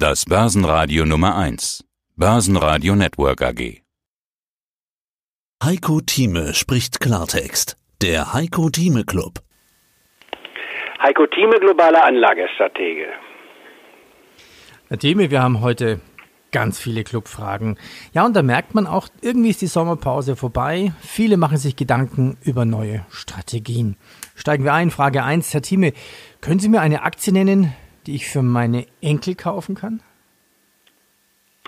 Das Börsenradio Nummer 1. Börsenradio Network AG. Heiko Thieme spricht Klartext. Der Heiko Thieme Club. Heiko Thieme, globaler Anlagestratege. Herr Thieme, wir haben heute ganz viele Clubfragen. Ja, und da merkt man auch, irgendwie ist die Sommerpause vorbei. Viele machen sich Gedanken über neue Strategien. Steigen wir ein. Frage 1. Herr Thieme, können Sie mir eine Aktie nennen, die ich für meine Enkel kaufen kann?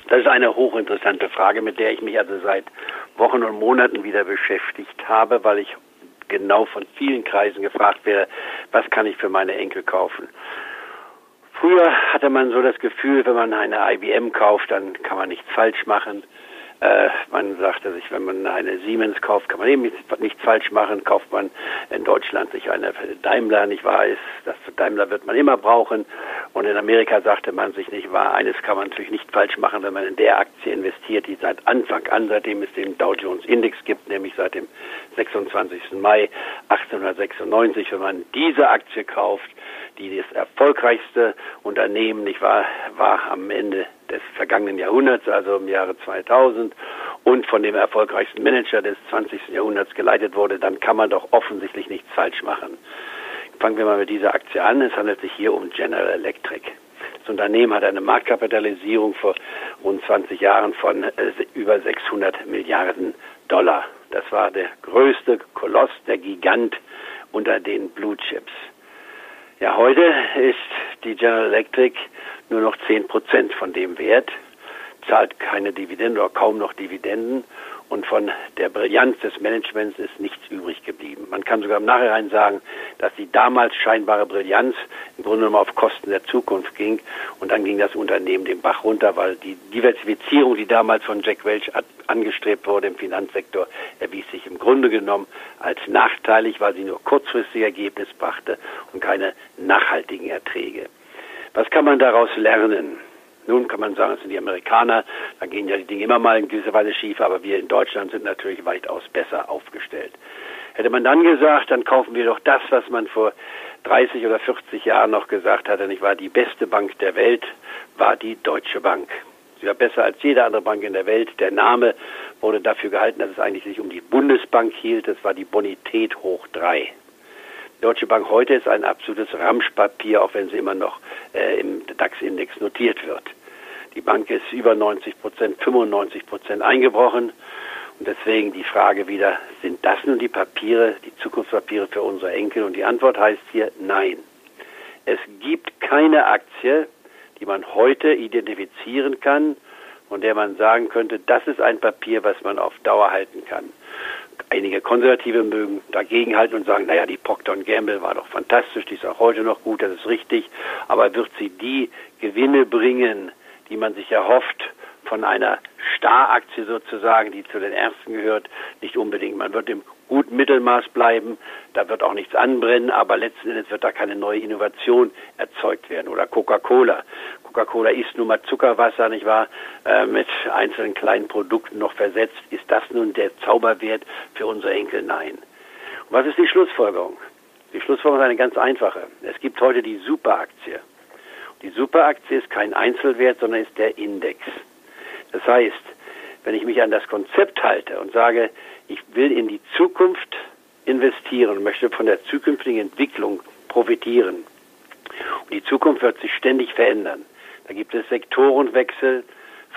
Das ist eine hochinteressante Frage, mit der ich mich also seit Wochen und Monaten wieder beschäftigt habe, weil ich genau von vielen Kreisen gefragt werde, was kann ich für meine Enkel kaufen? Früher hatte man so das Gefühl, wenn man eine IBM kauft, dann kann man nichts falsch machen. Äh, man sagte sich, wenn man eine Siemens kauft, kann man eben nichts falsch machen. Kauft man in Deutschland sich eine Daimler, nicht wahr ist, das Daimler wird man immer brauchen. Und in Amerika sagte man sich nicht wahr, eines kann man natürlich nicht falsch machen, wenn man in der Aktie investiert, die seit Anfang an, seitdem es den Dow Jones Index gibt, nämlich seit dem 26. Mai 1896, wenn man diese Aktie kauft, die das erfolgreichste Unternehmen, nicht wahr, war am Ende des vergangenen Jahrhunderts, also im Jahre 2000 und von dem erfolgreichsten Manager des 20. Jahrhunderts geleitet wurde, dann kann man doch offensichtlich nichts falsch machen. Fangen wir mal mit dieser Aktie an. Es handelt sich hier um General Electric. Das Unternehmen hat eine Marktkapitalisierung vor rund 20 Jahren von äh, über 600 Milliarden Dollar. Das war der größte Koloss, der Gigant unter den Blue Chips. Ja, heute ist die General Electric nur noch 10 Prozent von dem Wert, zahlt keine Dividenden oder kaum noch Dividenden und von der Brillanz des Managements ist nichts übrig geblieben. Man kann sogar im Nachhinein sagen, dass die damals scheinbare Brillanz im Grunde genommen auf Kosten der Zukunft ging und dann ging das Unternehmen den Bach runter, weil die Diversifizierung, die damals von Jack Welch angestrebt wurde im Finanzsektor, erwies sich im Grunde genommen als nachteilig, weil sie nur kurzfristige Ergebnisse brachte und keine nachhaltigen Erträge. Was kann man daraus lernen? Nun kann man sagen, es sind die Amerikaner, da gehen ja die Dinge immer mal in gewisser Weise schief, aber wir in Deutschland sind natürlich weitaus besser aufgestellt. Hätte man dann gesagt, dann kaufen wir doch das, was man vor 30 oder 40 Jahren noch gesagt hatte, nicht wahr? Die beste Bank der Welt war die Deutsche Bank. Sie war besser als jede andere Bank in der Welt. Der Name wurde dafür gehalten, dass es eigentlich sich um die Bundesbank hielt. Das war die Bonität hoch drei. Deutsche Bank heute ist ein absolutes Ramschpapier, auch wenn sie immer noch äh, im DAX-Index notiert wird. Die Bank ist über 90 Prozent, 95 Prozent eingebrochen. Und deswegen die Frage wieder, sind das nun die Papiere, die Zukunftspapiere für unsere Enkel? Und die Antwort heißt hier nein. Es gibt keine Aktie, die man heute identifizieren kann, von der man sagen könnte, das ist ein Papier, was man auf Dauer halten kann. Einige Konservative mögen dagegenhalten und sagen, naja, die Procter Gamble war doch fantastisch, die ist auch heute noch gut, das ist richtig, aber wird sie die Gewinne bringen, die man sich erhofft von einer Staraktie sozusagen, die zu den ersten gehört, nicht unbedingt. Man wird im guten Mittelmaß bleiben, da wird auch nichts anbrennen, aber letzten Endes wird da keine neue Innovation erzeugt werden. Oder Coca-Cola. Coca-Cola ist nun mal Zuckerwasser, nicht wahr, äh, mit einzelnen kleinen Produkten noch versetzt. Ist das nun der Zauberwert für unsere Enkel? Nein. Und was ist die Schlussfolgerung? Die Schlussfolgerung ist eine ganz einfache. Es gibt heute die Superaktie. Die Superaktie ist kein Einzelwert, sondern ist der Index. Das heißt, wenn ich mich an das Konzept halte und sage, ich will in die Zukunft investieren möchte von der zukünftigen Entwicklung profitieren. Und die Zukunft wird sich ständig verändern. Da gibt es Sektorenwechsel.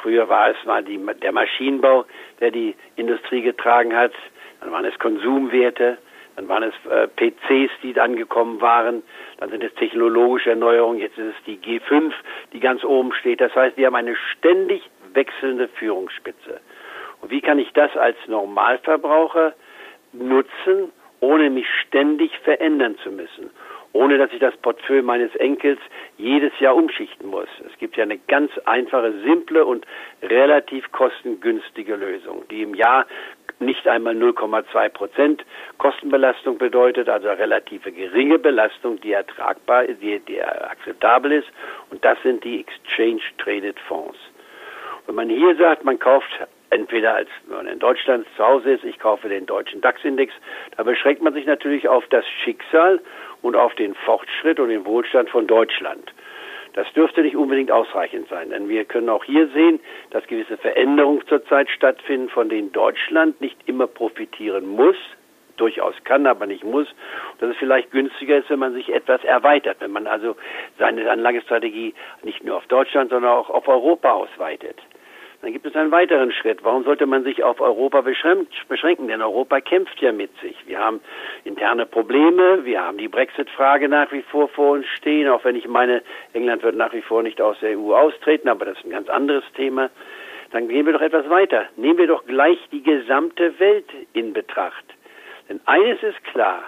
Früher war es mal die, der Maschinenbau, der die Industrie getragen hat. Dann waren es Konsumwerte. Dann waren es äh, PCs, die angekommen waren. Dann sind es technologische Erneuerungen. Jetzt ist es die G5, die ganz oben steht. Das heißt, wir haben eine ständig wechselnde Führungsspitze. Und wie kann ich das als Normalverbraucher nutzen, ohne mich ständig verändern zu müssen? Ohne dass ich das Portfolio meines Enkels jedes Jahr umschichten muss. Es gibt ja eine ganz einfache, simple und relativ kostengünstige Lösung, die im Jahr nicht einmal 0,2 Prozent Kostenbelastung bedeutet, also relative geringe Belastung, die ertragbar, die, die akzeptabel ist. Und das sind die Exchange Traded Fonds. Wenn man hier sagt, man kauft entweder als man in Deutschland zu Hause ist, ich kaufe den deutschen DAX-Index, da beschränkt man sich natürlich auf das Schicksal und auf den Fortschritt und den Wohlstand von Deutschland. Das dürfte nicht unbedingt ausreichend sein, denn wir können auch hier sehen, dass gewisse Veränderungen zurzeit stattfinden, von denen Deutschland nicht immer profitieren muss, durchaus kann, aber nicht muss. Dass es vielleicht günstiger ist, wenn man sich etwas erweitert, wenn man also seine Anlagestrategie nicht nur auf Deutschland, sondern auch auf Europa ausweitet. Dann gibt es einen weiteren Schritt. Warum sollte man sich auf Europa beschränken? Denn Europa kämpft ja mit sich. Wir haben interne Probleme, wir haben die Brexit-Frage nach wie vor vor uns stehen, auch wenn ich meine, England wird nach wie vor nicht aus der EU austreten, aber das ist ein ganz anderes Thema. Dann gehen wir doch etwas weiter. Nehmen wir doch gleich die gesamte Welt in Betracht. Denn eines ist klar,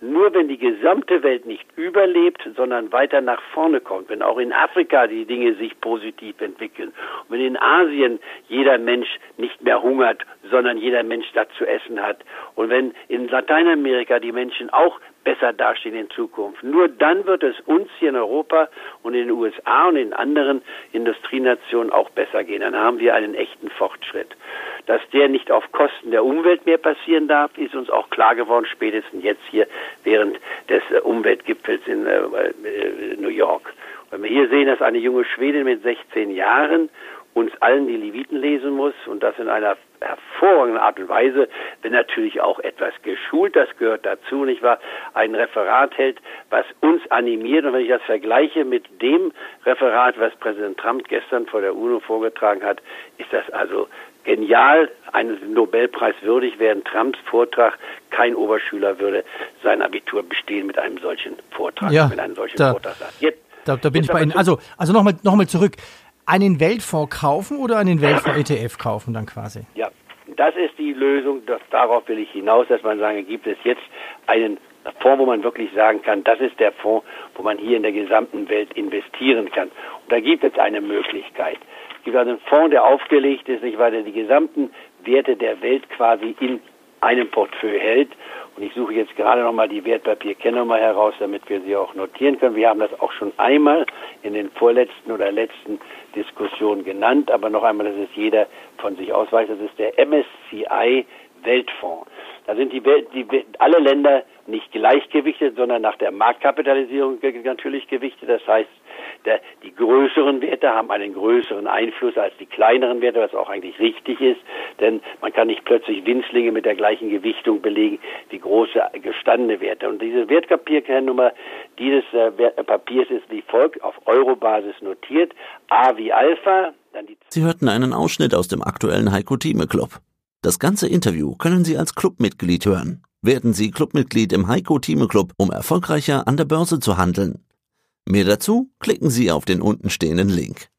nur wenn die gesamte Welt nicht überlebt, sondern weiter nach vorne kommt, wenn auch in Afrika die Dinge sich positiv entwickeln und wenn in Asien jeder Mensch nicht mehr hungert, sondern jeder Mensch das zu essen hat und wenn in Lateinamerika die Menschen auch besser dastehen in Zukunft. Nur dann wird es uns hier in Europa und in den USA und in anderen Industrienationen auch besser gehen. Dann haben wir einen echten Fortschritt. Dass der nicht auf Kosten der Umwelt mehr passieren darf, ist uns auch klar geworden, spätestens jetzt hier während des äh, Umweltgipfels in äh, äh, New York. Wenn wir hier sehen, dass eine junge Schwedin mit 16 Jahren uns allen die Leviten lesen muss und das in einer hervorragenden Art und Weise, wenn natürlich auch etwas geschult, das gehört dazu, nicht wahr, ein Referat hält, was uns animiert und wenn ich das vergleiche mit dem Referat, was Präsident Trump gestern vor der UNO vorgetragen hat, ist das also genial, eines Nobelpreis würdig, während Trumps Vortrag kein Oberschüler würde sein Abitur bestehen mit einem solchen Vortrag, ja, mit einem solchen da, Vortrag. Jetzt, da, da bin ich bei Ihnen. Also, also nochmal noch mal zurück einen Weltfonds kaufen oder einen Weltfonds ETF kaufen dann quasi? Ja, das ist die Lösung. Das, darauf will ich hinaus, dass man sagen, gibt es jetzt einen Fonds, wo man wirklich sagen kann, das ist der Fonds, wo man hier in der gesamten Welt investieren kann. Und da gibt es eine Möglichkeit. Es gibt also einen Fonds, der aufgelegt ist, nicht, weil er die gesamten Werte der Welt quasi in einem Portfolio hält. Und ich suche jetzt gerade nochmal die Wertpapierkennnummer heraus, damit wir sie auch notieren können. Wir haben das auch schon einmal in den vorletzten oder letzten Diskussionen genannt, aber noch einmal, dass es jeder von sich aus weiß, das ist der MSCI Weltfonds. Da sind die, Welt, die alle Länder nicht gleichgewichtet, sondern nach der Marktkapitalisierung natürlich gewichtet. Das heißt, der, die größeren Werte haben einen größeren Einfluss als die kleineren Werte, was auch eigentlich richtig ist, denn man kann nicht plötzlich Winzlinge mit der gleichen Gewichtung belegen wie große gestandene Werte. Und diese Wertpapierkernnummer dieses äh, Papiers ist wie folgt auf Eurobasis notiert. A wie Alpha, dann die Sie hörten einen Ausschnitt aus dem aktuellen Heiko Thieme Club. Das ganze Interview können Sie als Clubmitglied hören. Werden Sie Clubmitglied im Heiko Thieme Club, um erfolgreicher an der Börse zu handeln. Mehr dazu klicken Sie auf den untenstehenden Link.